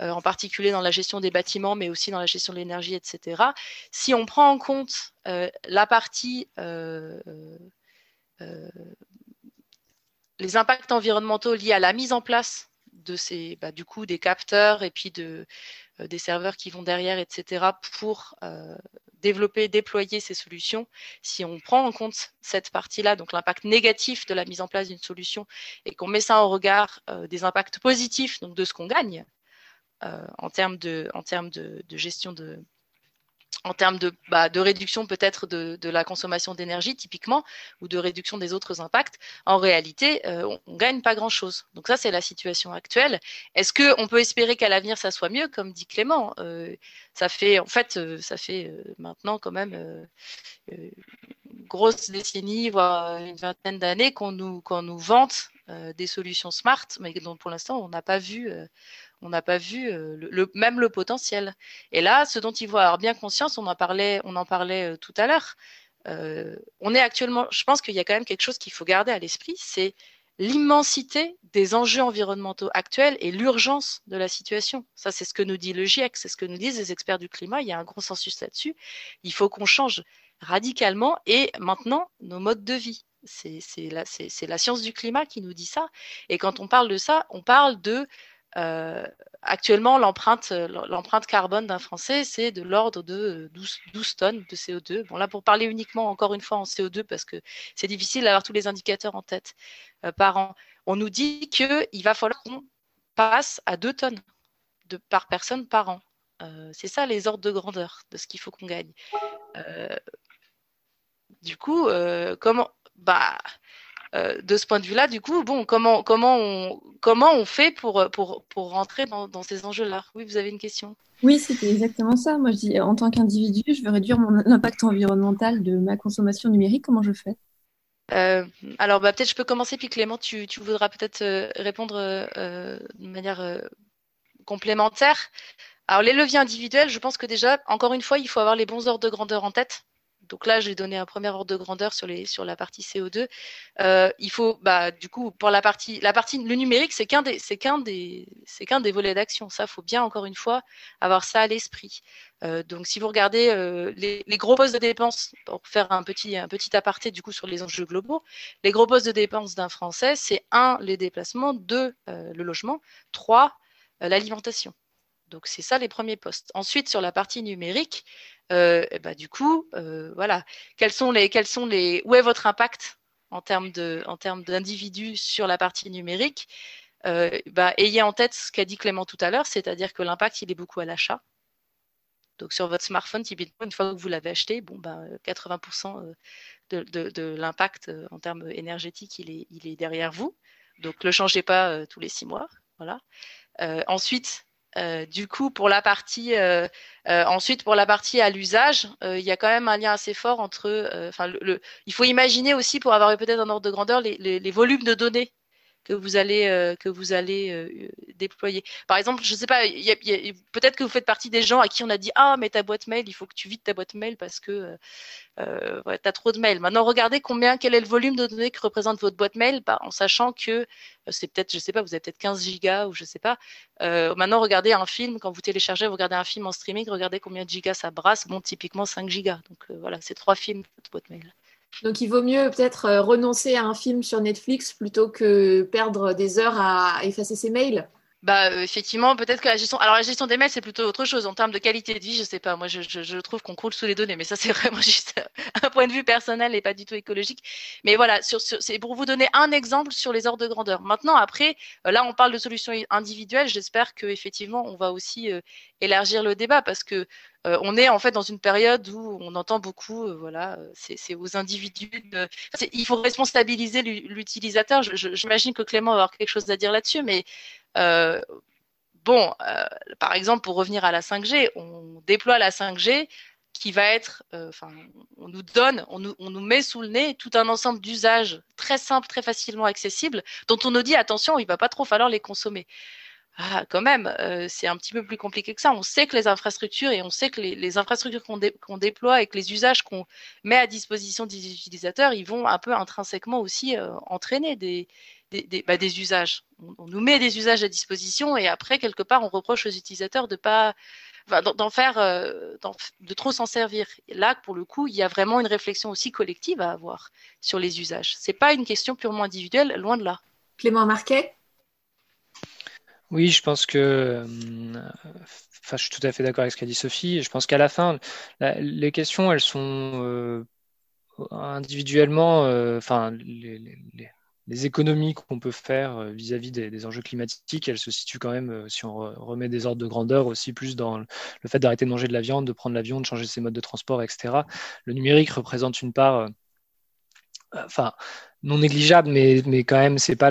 euh, en particulier dans la gestion des bâtiments, mais aussi dans la gestion de l'énergie, etc. Si on prend en compte euh, la partie euh, les impacts environnementaux liés à la mise en place de ces, bah, du coup, des capteurs et puis de, des serveurs qui vont derrière, etc., pour développer, déployer ces solutions, si on prend en compte cette partie-là, donc l'impact négatif de la mise en place d'une solution, et qu'on met ça en regard euh, des impacts positifs, donc de ce qu'on gagne euh, en termes de gestion de, en termes de, bah, réduction peut-être de, la consommation d'énergie typiquement ou de réduction des autres impacts, en réalité, euh, on, on, gagne pas grand-chose. Donc ça, c'est la situation actuelle. Est-ce que on peut espérer qu'à l'avenir ça soit mieux, comme dit Clément euh, Ça fait, en fait, euh, ça fait maintenant quand même une grosse décennie, voire une vingtaine d'années qu'on nous qu'on nous vante des solutions smart, mais dont pour l'instant on n'a pas vu on n'a pas vu euh, même le potentiel. Et là, ce dont il faut avoir bien conscience, on en parlait, on en parlait euh, tout à l'heure. Euh, on est actuellement, je pense qu'il y a quand même quelque chose qu'il faut garder à l'esprit, c'est l'immensité des enjeux environnementaux actuels et l'urgence de la situation. Ça, c'est ce que nous dit le GIEC, c'est ce que nous disent les experts du climat. Il y a un consensus là-dessus. Il faut qu'on change radicalement et maintenant nos modes de vie. C'est la, la, science du climat qui nous dit ça. Et quand on parle de ça, on parle de euh, actuellement, l'empreinte, l'empreinte carbone d'un Français, c'est de l'ordre de 12, 12, tonnes de CO2. Bon, là, pour parler uniquement, encore une fois, en CO2, parce que c'est difficile d'avoir tous les indicateurs en tête euh, par an, on nous dit qu'il va falloir qu'on passe à 2 tonnes par personne par an. Euh, c'est ça les ordres de grandeur de ce qu'il faut qu'on gagne. du coup, comment bah, euh, de ce point de vue-là, du coup, bon, comment, comment, on, comment on fait pour, pour, pour rentrer dans, dans ces enjeux-là? Oui, vous avez une question Oui, c'était exactement ça. Moi, je dis, en tant qu'individu, je veux réduire mon impact environnemental de ma consommation numérique. Comment je fais? Euh, alors, bah, peut-être je peux commencer, puis Clément, tu, tu voudras peut-être euh, répondre de manière complémentaire. Alors, les leviers individuels, je pense que déjà, encore une fois, il faut avoir les bons ordres de grandeur en tête donc là, j'ai donné un premier ordre de grandeur sur, les, sur la partie CO2. Euh, il faut, bah, du coup, pour la partie, la partie, le numérique, c'est qu'un des, c'est qu'un des, c'est qu'un des volets d'action. Ça, faut bien encore une fois avoir ça à l'esprit. Euh, donc, si vous regardez euh, les, les, gros postes de dépenses, pour faire un petit, un petit aparté du coup sur les enjeux globaux, les gros postes de dépenses d'un Français, c'est un, les déplacements, deux, le logement, trois, l'alimentation. Donc c'est ça les premiers postes. Ensuite sur la partie numérique, euh, bah, du coup, euh, voilà, quels sont les, quels sont les, où est votre impact en termes de, en termes d'individus sur la partie numérique? Euh, bah, Ayez en tête ce qu'a dit Clément tout à l'heure, c'est-à-dire que l'impact il est beaucoup à l'achat. Donc sur votre smartphone, typiquement, une fois que vous l'avez acheté, bon, bah, 80% de, de, de l'impact en termes énergétiques, il est, il est derrière vous. Donc ne le changez pas tous les six mois. Voilà. ensuite, euh, du coup, pour la partie euh, euh, ensuite pour la partie à l'usage, il y a quand même un lien assez fort entre. Enfin, le, il faut imaginer aussi pour avoir peut-être un ordre de grandeur les, volumes de données que vous allez euh, que vous allez euh, déployer. Par exemple, je sais pas, peut-être que vous faites partie des gens à qui on a dit ah mais ta boîte mail, il faut que tu vides ta boîte mail parce que euh, tu as trop de mails. Maintenant, regardez combien quel est le volume de données que représente votre boîte mail, bah, en sachant que c'est peut-être je sais pas, vous avez peut-être 15 gigas ou je sais pas. maintenant, regardez un film quand vous téléchargez, vous regardez un film en streaming, regardez combien de gigas ça brasse. Bon, typiquement 5 gigas. Donc voilà, c'est trois films votre boîte mail. Donc il vaut mieux peut-être euh, renoncer à un film sur Netflix plutôt que perdre des heures à effacer ses mails. Bah euh, effectivement, peut-être que la gestion. Alors la gestion des mails, c'est plutôt autre chose en termes de qualité de vie. Je sais pas. Moi, je, trouve qu'on croule sous les données, mais ça *laughs* c'est vraiment juste un point de vue personnel et pas du tout écologique. Mais voilà, c'est pour vous donner un exemple sur les ordres de grandeur. Maintenant, après, euh, là, on parle de solutions individuelles. J'espère que effectivement, on va aussi élargir le débat parce que euh, on est en fait dans une période où on entend beaucoup, euh, voilà, euh, c'est aux individus. il faut responsabiliser l'utilisateur. J'imagine que Clément va avoir quelque chose à dire là-dessus, mais bon, par exemple, pour revenir à la 5G, on déploie la 5G qui va être, enfin, on nous donne, on nous, on nous, met sous le nez tout un ensemble d'usages très simples, très facilement accessibles, dont on nous dit attention, il va pas trop falloir les consommer ah, quand même, euh, c'est un petit peu plus compliqué que ça. On sait que les infrastructures et on sait que les, infrastructures qu'on déploie et que les usages qu'on met à disposition des utilisateurs, ils vont un peu intrinsèquement aussi euh, entraîner des, bah, usages. On, nous met des usages à disposition et après, quelque part, on reproche aux utilisateurs de pas d'en faire, euh, de trop s'en servir. là, pour le coup, il y a vraiment une réflexion aussi collective à avoir sur les usages. C'est pas une question purement individuelle, loin de là. Clément Marquet? Oui, je pense que, euh, enfin, je suis tout à fait d'accord avec ce qu'a dit Sophie. Je pense qu'à la fin, les questions, elles sont euh, individuellement, euh, enfin, les, économies qu'on peut faire vis-à-vis des, enjeux climatiques, elles se situent quand même, si on remet des ordres de grandeur, aussi plus dans le fait d'arrêter de manger de la viande, de prendre l'avion, de changer ses modes de transport, etc. Le numérique représente une part enfin non négligeable, mais, quand même, ce n'est pas,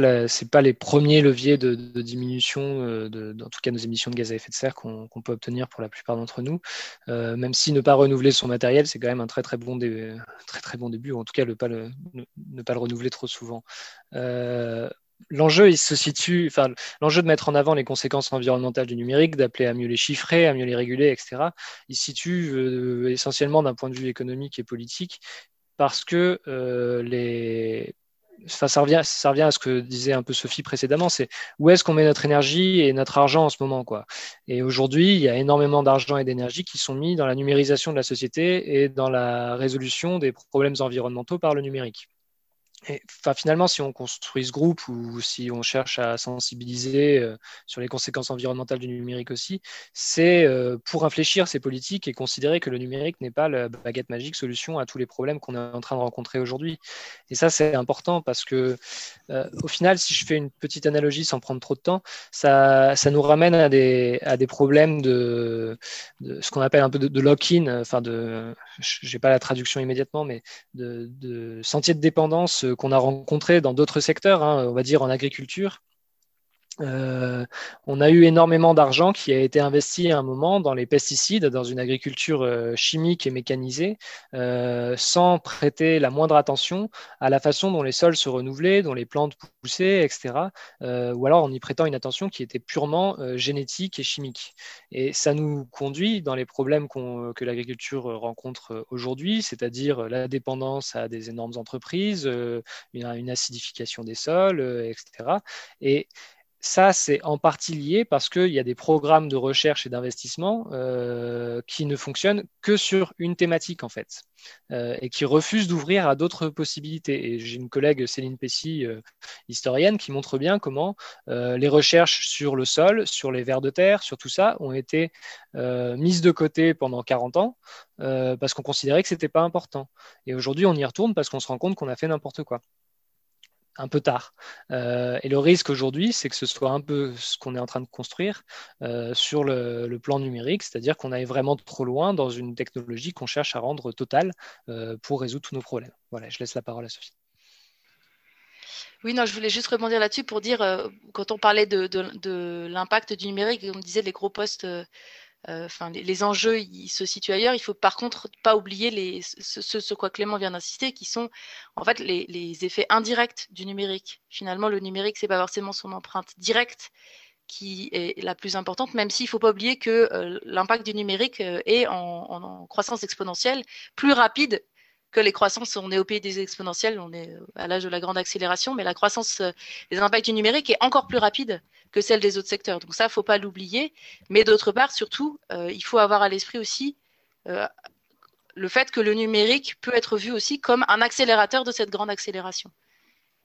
pas les premiers leviers de, diminution, euh, de, en tout cas nos émissions de gaz à effet de serre qu'on peut obtenir pour la plupart d'entre nous. Euh, même si ne pas renouveler son matériel, c'est quand même un très bon, début, ou en tout cas ne, pas le renouveler trop souvent. Euh, l'enjeu, se situe, enfin, l'enjeu de mettre en avant les conséquences environnementales du numérique, d'appeler à mieux les chiffrer, à mieux les réguler, etc., il se situe essentiellement d'un point de vue économique et politique parce que les ça revient, ça revient à ce que disait un peu Sophie précédemment, c'est où est-ce qu'on met notre énergie et notre argent en ce moment, quoi. Et aujourd'hui, il y a énormément d'argent et d'énergie qui sont mis dans la numérisation de la société et dans la résolution des problèmes environnementaux par le numérique. Enfin, finalement, si on construit ce groupe ou si on cherche à sensibiliser euh, sur les conséquences environnementales du numérique aussi, c'est euh, pour réfléchir ces politiques et considérer que le numérique n'est pas la baguette magique solution à tous les problèmes qu'on est en train de rencontrer aujourd'hui. Et ça, c'est important parce que, euh, au final, si je fais une petite analogie sans prendre trop de temps, ça, ça nous ramène à des, à des problèmes de, ce qu'on appelle un peu de, lock-in, enfin de, j'ai pas la traduction immédiatement, mais de sentier de dépendance qu'on a rencontré dans d'autres secteurs, hein, on va dire en agriculture. Euh, on a eu énormément d'argent qui a été investi à un moment dans les pesticides, dans une agriculture euh, chimique et mécanisée, euh, sans prêter la moindre attention à la façon dont les sols se renouvelaient, dont les plantes poussaient, etc. ou alors en y prêtant une attention qui était purement génétique et chimique. Et ça nous conduit dans les problèmes que l'agriculture rencontre aujourd'hui, c'est-à-dire la dépendance à des énormes entreprises, une acidification des sols, etc. Et ça, c'est en partie lié parce qu'il y a des programmes de recherche et d'investissement euh, qui ne fonctionnent que sur une thématique, en fait, euh, et qui refusent d'ouvrir à d'autres possibilités. Et j'ai une collègue, Céline Pessy, euh, historienne, qui montre bien comment les recherches sur le sol, sur les vers de terre, sur tout ça, ont été mises de côté pendant 40 ans parce qu'on considérait que ce n'était pas important. Et aujourd'hui, on y retourne parce qu'on se rend compte qu'on a fait n'importe quoi un peu tard. Euh, et le risque aujourd'hui, c'est que ce soit un peu ce qu'on est en train de construire euh, sur le, plan numérique, c'est-à-dire qu'on aille vraiment trop loin dans une technologie qu'on cherche à rendre totale euh, pour résoudre tous nos problèmes. Voilà, je laisse la parole à Sophie. Oui, non, je voulais juste rebondir là-dessus pour dire, quand on parlait de, l'impact du numérique, on disait les gros postes enfin, les, enjeux se situent ailleurs. Il faut par contre pas oublier les, ce, ce, quoi Clément vient d'insister, qui sont en fait les, effets indirects du numérique. Finalement, le numérique, c'est pas forcément son empreinte directe qui est la plus importante, même s'il faut pas oublier que euh, l'impact du numérique euh, est en, croissance exponentielle plus rapide que les croissances, on est au pays des exponentielles, on est à l'âge de la grande accélération, mais la croissance des impacts du numérique est encore plus rapide que celle des autres secteurs. Donc ça, faut pas l'oublier. Mais d'autre part, surtout, euh, il faut avoir à l'esprit aussi euh, le fait que le numérique peut être vu aussi comme un accélérateur de cette grande accélération.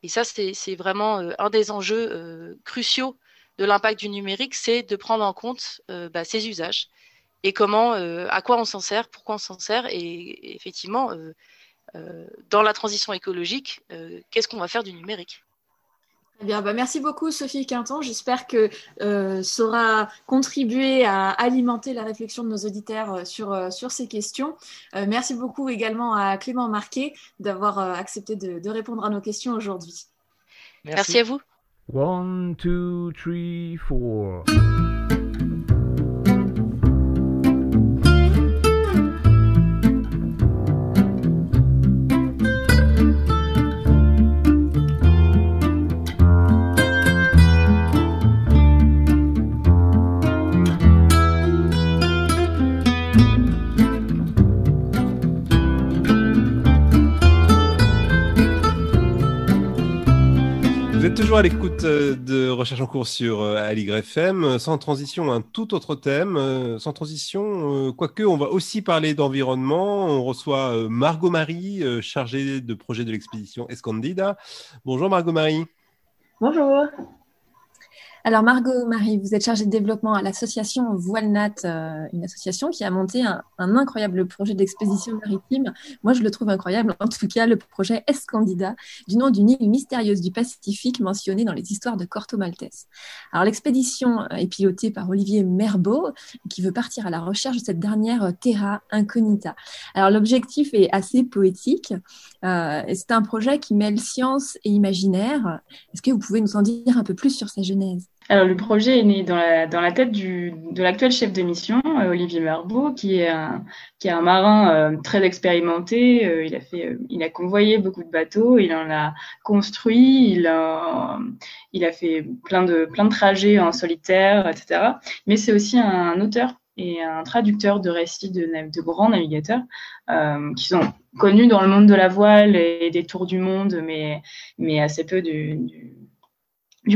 Et ça, c'est vraiment euh, un des enjeux cruciaux de l'impact du numérique, c'est de prendre en compte bah, ses usages et comment, à quoi on s'en sert, pourquoi on s'en sert, et effectivement, dans la transition écologique, qu'est-ce qu'on va faire du numérique? Eh bien, bah, merci beaucoup Sophie Quinton. J'espère que euh, ça aura contribué à alimenter la réflexion de nos auditeurs euh, sur, euh, sur ces questions. merci beaucoup également à Clément Marquet d'avoir accepté de, de, répondre à nos questions aujourd'hui. Merci. merci à vous. One, two, three, four. Toujours à l'écoute euh, de Recherche en cours sur euh, FM. Sans transition, un tout autre thème. Euh, sans transition, quoique, on va aussi parler d'environnement. On reçoit Margot Marie, chargée de projet de l'expédition Escondida. Bonjour Margot Marie. Bonjour. Alors Margot Marie, vous êtes chargée de développement à l'association Voilnat, euh, une association qui a monté un, incroyable projet d'expédition maritime. Moi, je le trouve incroyable. En tout cas, le projet Escandida, du nom d'une île mystérieuse du Pacifique mentionnée dans les histoires de Corto Maltese. Alors l'expédition est pilotée par Olivier Merbeau, qui veut partir à la recherche de cette dernière terra incognita. Alors l'objectif est assez poétique. Euh, c'est un projet qui mêle science et imaginaire. Est-ce que vous pouvez nous en dire un peu plus sur sa genèse? Alors, le projet est né dans la, tête de l'actuel chef de mission, euh, Olivier Marbeau, qui est un, marin euh, très expérimenté. Euh, il, a convoyé beaucoup de bateaux, il en a construit, il a, fait plein de, trajets en solitaire, etc. Mais c'est aussi un, auteur et un traducteur de récits de, grands navigateurs qui sont connus dans le monde de la voile et des tours du monde, mais, mais assez peu du du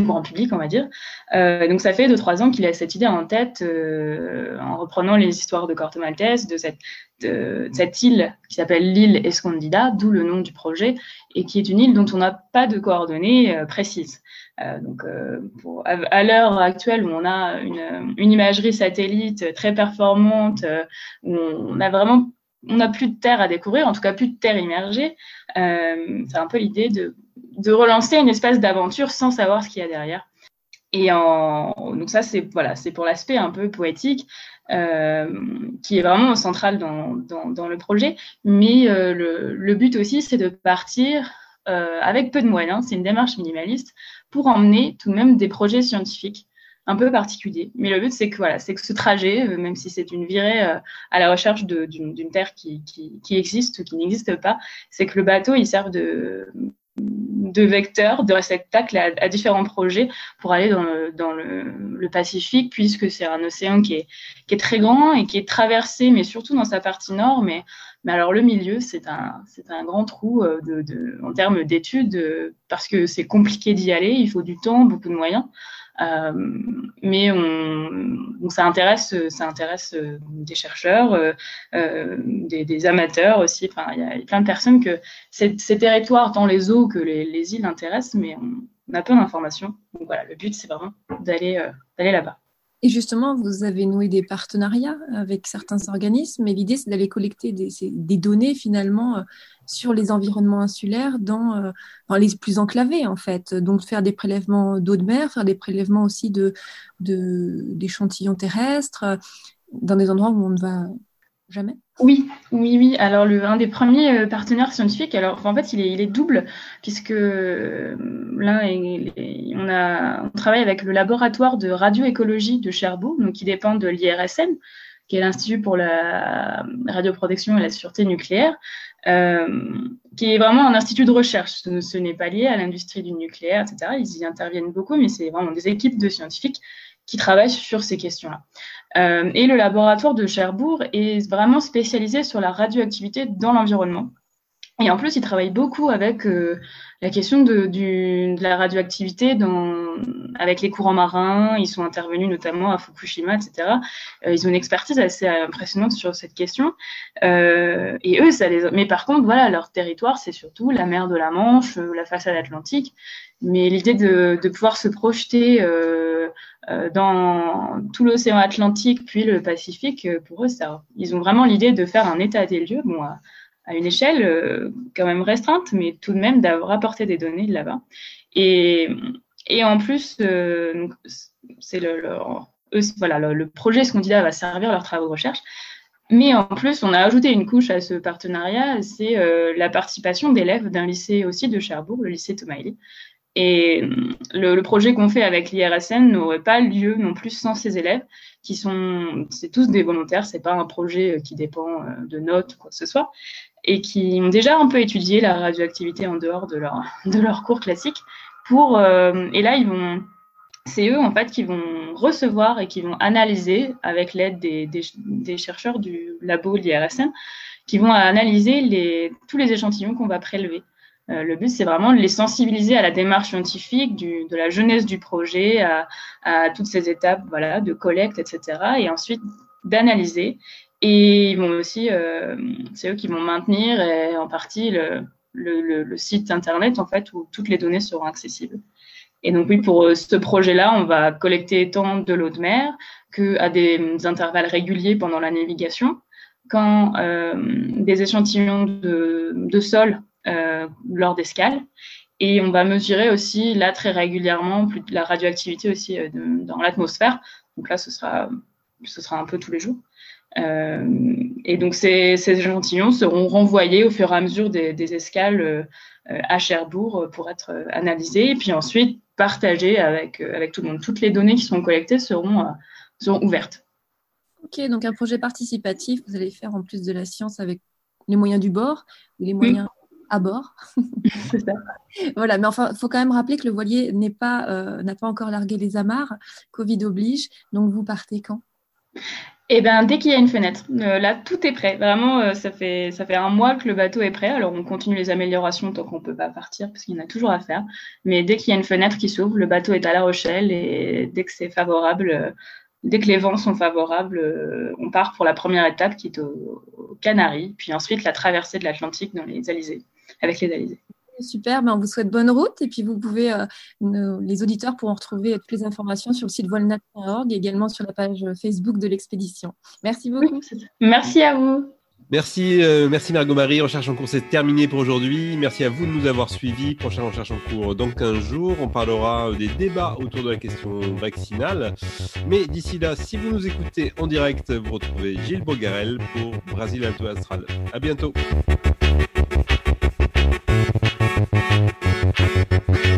grand public, on va dire. Euh, donc ça fait deux trois ans qu'il a cette idée en tête, euh, en reprenant les histoires de Corto Maltese, de cette, île qui s'appelle l'île Escondida, d'où le nom du projet, et qui est une île dont on n'a pas de coordonnées euh, précises. Donc à, l'heure actuelle où on a une, imagerie satellite très performante, où on a vraiment on n'a plus de terre à découvrir, en tout cas plus de terre immergée. C'est un peu l'idée de, de relancer une espèce d'aventure sans savoir ce qu'il y a derrière. Et donc ça, c'est voilà, pour l'aspect un peu poétique euh, qui est vraiment central dans, dans, le projet. Mais euh, le, but aussi, c'est de partir euh, avec peu de moyens. C'est une démarche minimaliste pour emmener tout de même des projets scientifiques un peu particulier. Mais le but, c'est que voilà, que ce trajet, même si c'est une virée à la recherche d'une terre qui, qui, qui, existe, qui n'existe pas, c'est que le bateau, il serve de, de vecteur, de réceptacle à, différents projets pour aller dans le, dans le, Pacifique, puisque c'est un océan qui est, qui est très grand et qui est traversé, mais surtout dans sa partie nord, mais mais alors le milieu, c'est un, c'est un grand trou euh, en termes d'études, parce que c'est compliqué d'y aller, il faut du temps, beaucoup de moyens. Euh, mais on, ça intéresse, ça intéresse euh, des chercheurs, euh, des, amateurs aussi. Enfin, il y a plein de personnes que ces, territoires, tant les eaux que les, les îles intéressent, mais on, a peu d'informations. Donc voilà, le but c'est vraiment d'aller d'aller là-bas. Et justement, vous avez noué des partenariats avec certains organismes, et l'idée, c'est d'aller collecter des, données finalement euh, sur les environnements insulaires dans, euh, dans, les plus enclavés, en fait. Donc, faire des prélèvements d'eau de mer, faire des prélèvements aussi d'échantillons terrestres, dans des endroits où on ne va jamais? Oui, oui, oui. Alors, le, un des premiers euh, partenaires scientifiques, alors en fait, il est, il est double, puisque euh, là, on, a, on travaille avec le laboratoire de radioécologie de Cherbourg, donc qui dépend de l'IRSN, qui est l'Institut pour la radioprotection et la sûreté nucléaire, euh, qui est vraiment un institut de recherche. Ce, ce n'est pas lié à l'industrie du nucléaire, etc. Ils y interviennent beaucoup, mais c'est vraiment des équipes de scientifiques qui travaillent sur ces questions-là. Euh, et le laboratoire de Cherbourg est vraiment spécialisé sur la radioactivité dans l'environnement. Et en plus, il travaille beaucoup avec euh, la question de, la radioactivité avec les courants marins. Ils sont intervenus notamment à Fukushima, etc. Euh, ils ont une expertise assez impressionnante sur cette question. Et eux, ça les. Mais par contre, voilà, leur territoire, c'est surtout la mer de la Manche, la façade atlantique. Mais l'idée de, pouvoir se projeter dans tout l'océan Atlantique puis le Pacifique, pour eux, ça, ils ont vraiment l'idée de faire un état des lieux. Bon, à une échelle euh, quand même restreinte, mais tout de même d'avoir apporté des données là-bas. Et, en plus, euh, le, le, eux, voilà, le, le projet candidat va servir leurs travaux de recherche. Mais en plus, on a ajouté une couche à ce partenariat, c'est euh, la participation d'élèves d'un lycée aussi de Cherbourg, le lycée Tomaïli. Et le, le projet qu'on fait avec l'IRSN n'aurait pas lieu non plus sans ces élèves, qui sont, c'est tous des volontaires, c'est pas un projet qui dépend de notes ou quoi que ce soit et qui ont déjà un peu étudié la radioactivité en dehors de leur, *laughs* de leur cours classique. Pour, euh, et là, ils vont, c'est eux en fait qui vont recevoir et qui vont analyser avec l'aide des, des, des, chercheurs du labo l'IRSN, qui vont analyser les, tous les échantillons qu'on va prélever. Euh, le but, c'est vraiment de les sensibiliser à la démarche scientifique, de la jeunesse du projet, à, toutes ces étapes voilà, de collecte, etc. Et ensuite d'analyser et ils vont aussi, euh, c'est eux qui vont maintenir en partie le, site internet en fait où toutes les données seront accessibles. Et donc oui, pour euh, ce projet-là, on va collecter tant de l'eau de mer que à des intervalles réguliers pendant la navigation, quand des échantillons de, sol lors d'escale. Et on va mesurer aussi là très régulièrement plus la radioactivité aussi euh, de, dans l'atmosphère. Donc là, ce sera, ce sera un peu tous les jours. Euh, et donc ces, ces, échantillons seront renvoyés au fur et à mesure des, des escales euh, à Cherbourg pour être analysés et puis ensuite partagés avec, avec tout le monde. Toutes les données qui sont collectées seront, seront ouvertes. Ok, donc un projet participatif, vous allez faire en plus de la science avec les moyens du bord, les moyens oui. À bord. *laughs* Ça. voilà, mais enfin, il faut quand même rappeler que le voilier n'est pas, euh, n'a pas encore largué les amarres, Covid oblige, donc vous partez quand? Eh ben, dès qu'il y a une fenêtre, euh, là, tout est prêt. Vraiment, euh, ça fait ça fait un mois que le bateau est prêt. Alors, on continue les améliorations tant qu'on peut pas partir parce qu'il y en a toujours à faire. Mais dès qu'il y a une fenêtre qui s'ouvre, le bateau est à La Rochelle et dès que c'est favorable, euh, dès que les vents sont favorables, on part pour la première étape qui est au, aux Canaries, puis ensuite la traversée de l'Atlantique dans les alizés, avec les alizés. Super, ben on vous souhaite bonne route et puis vous pouvez, euh, nos- les auditeurs pourront retrouver toutes les informations sur le site volnat.org et également sur la page Facebook de l'expédition. Merci beaucoup. Merci à vous. Merci, euh, merci Margot Marie. Recherche en cours, c'est terminé pour aujourd'hui. Merci à vous de nous avoir suivis. Prochaine recherche en cours dans 15 jours. On parlera des débats autour de la question vaccinale. Mais d'ici là, si vous nous écoutez en direct, vous retrouvez Gilles Bogarel pour Brasil Alto Astral. À bientôt. Thank you.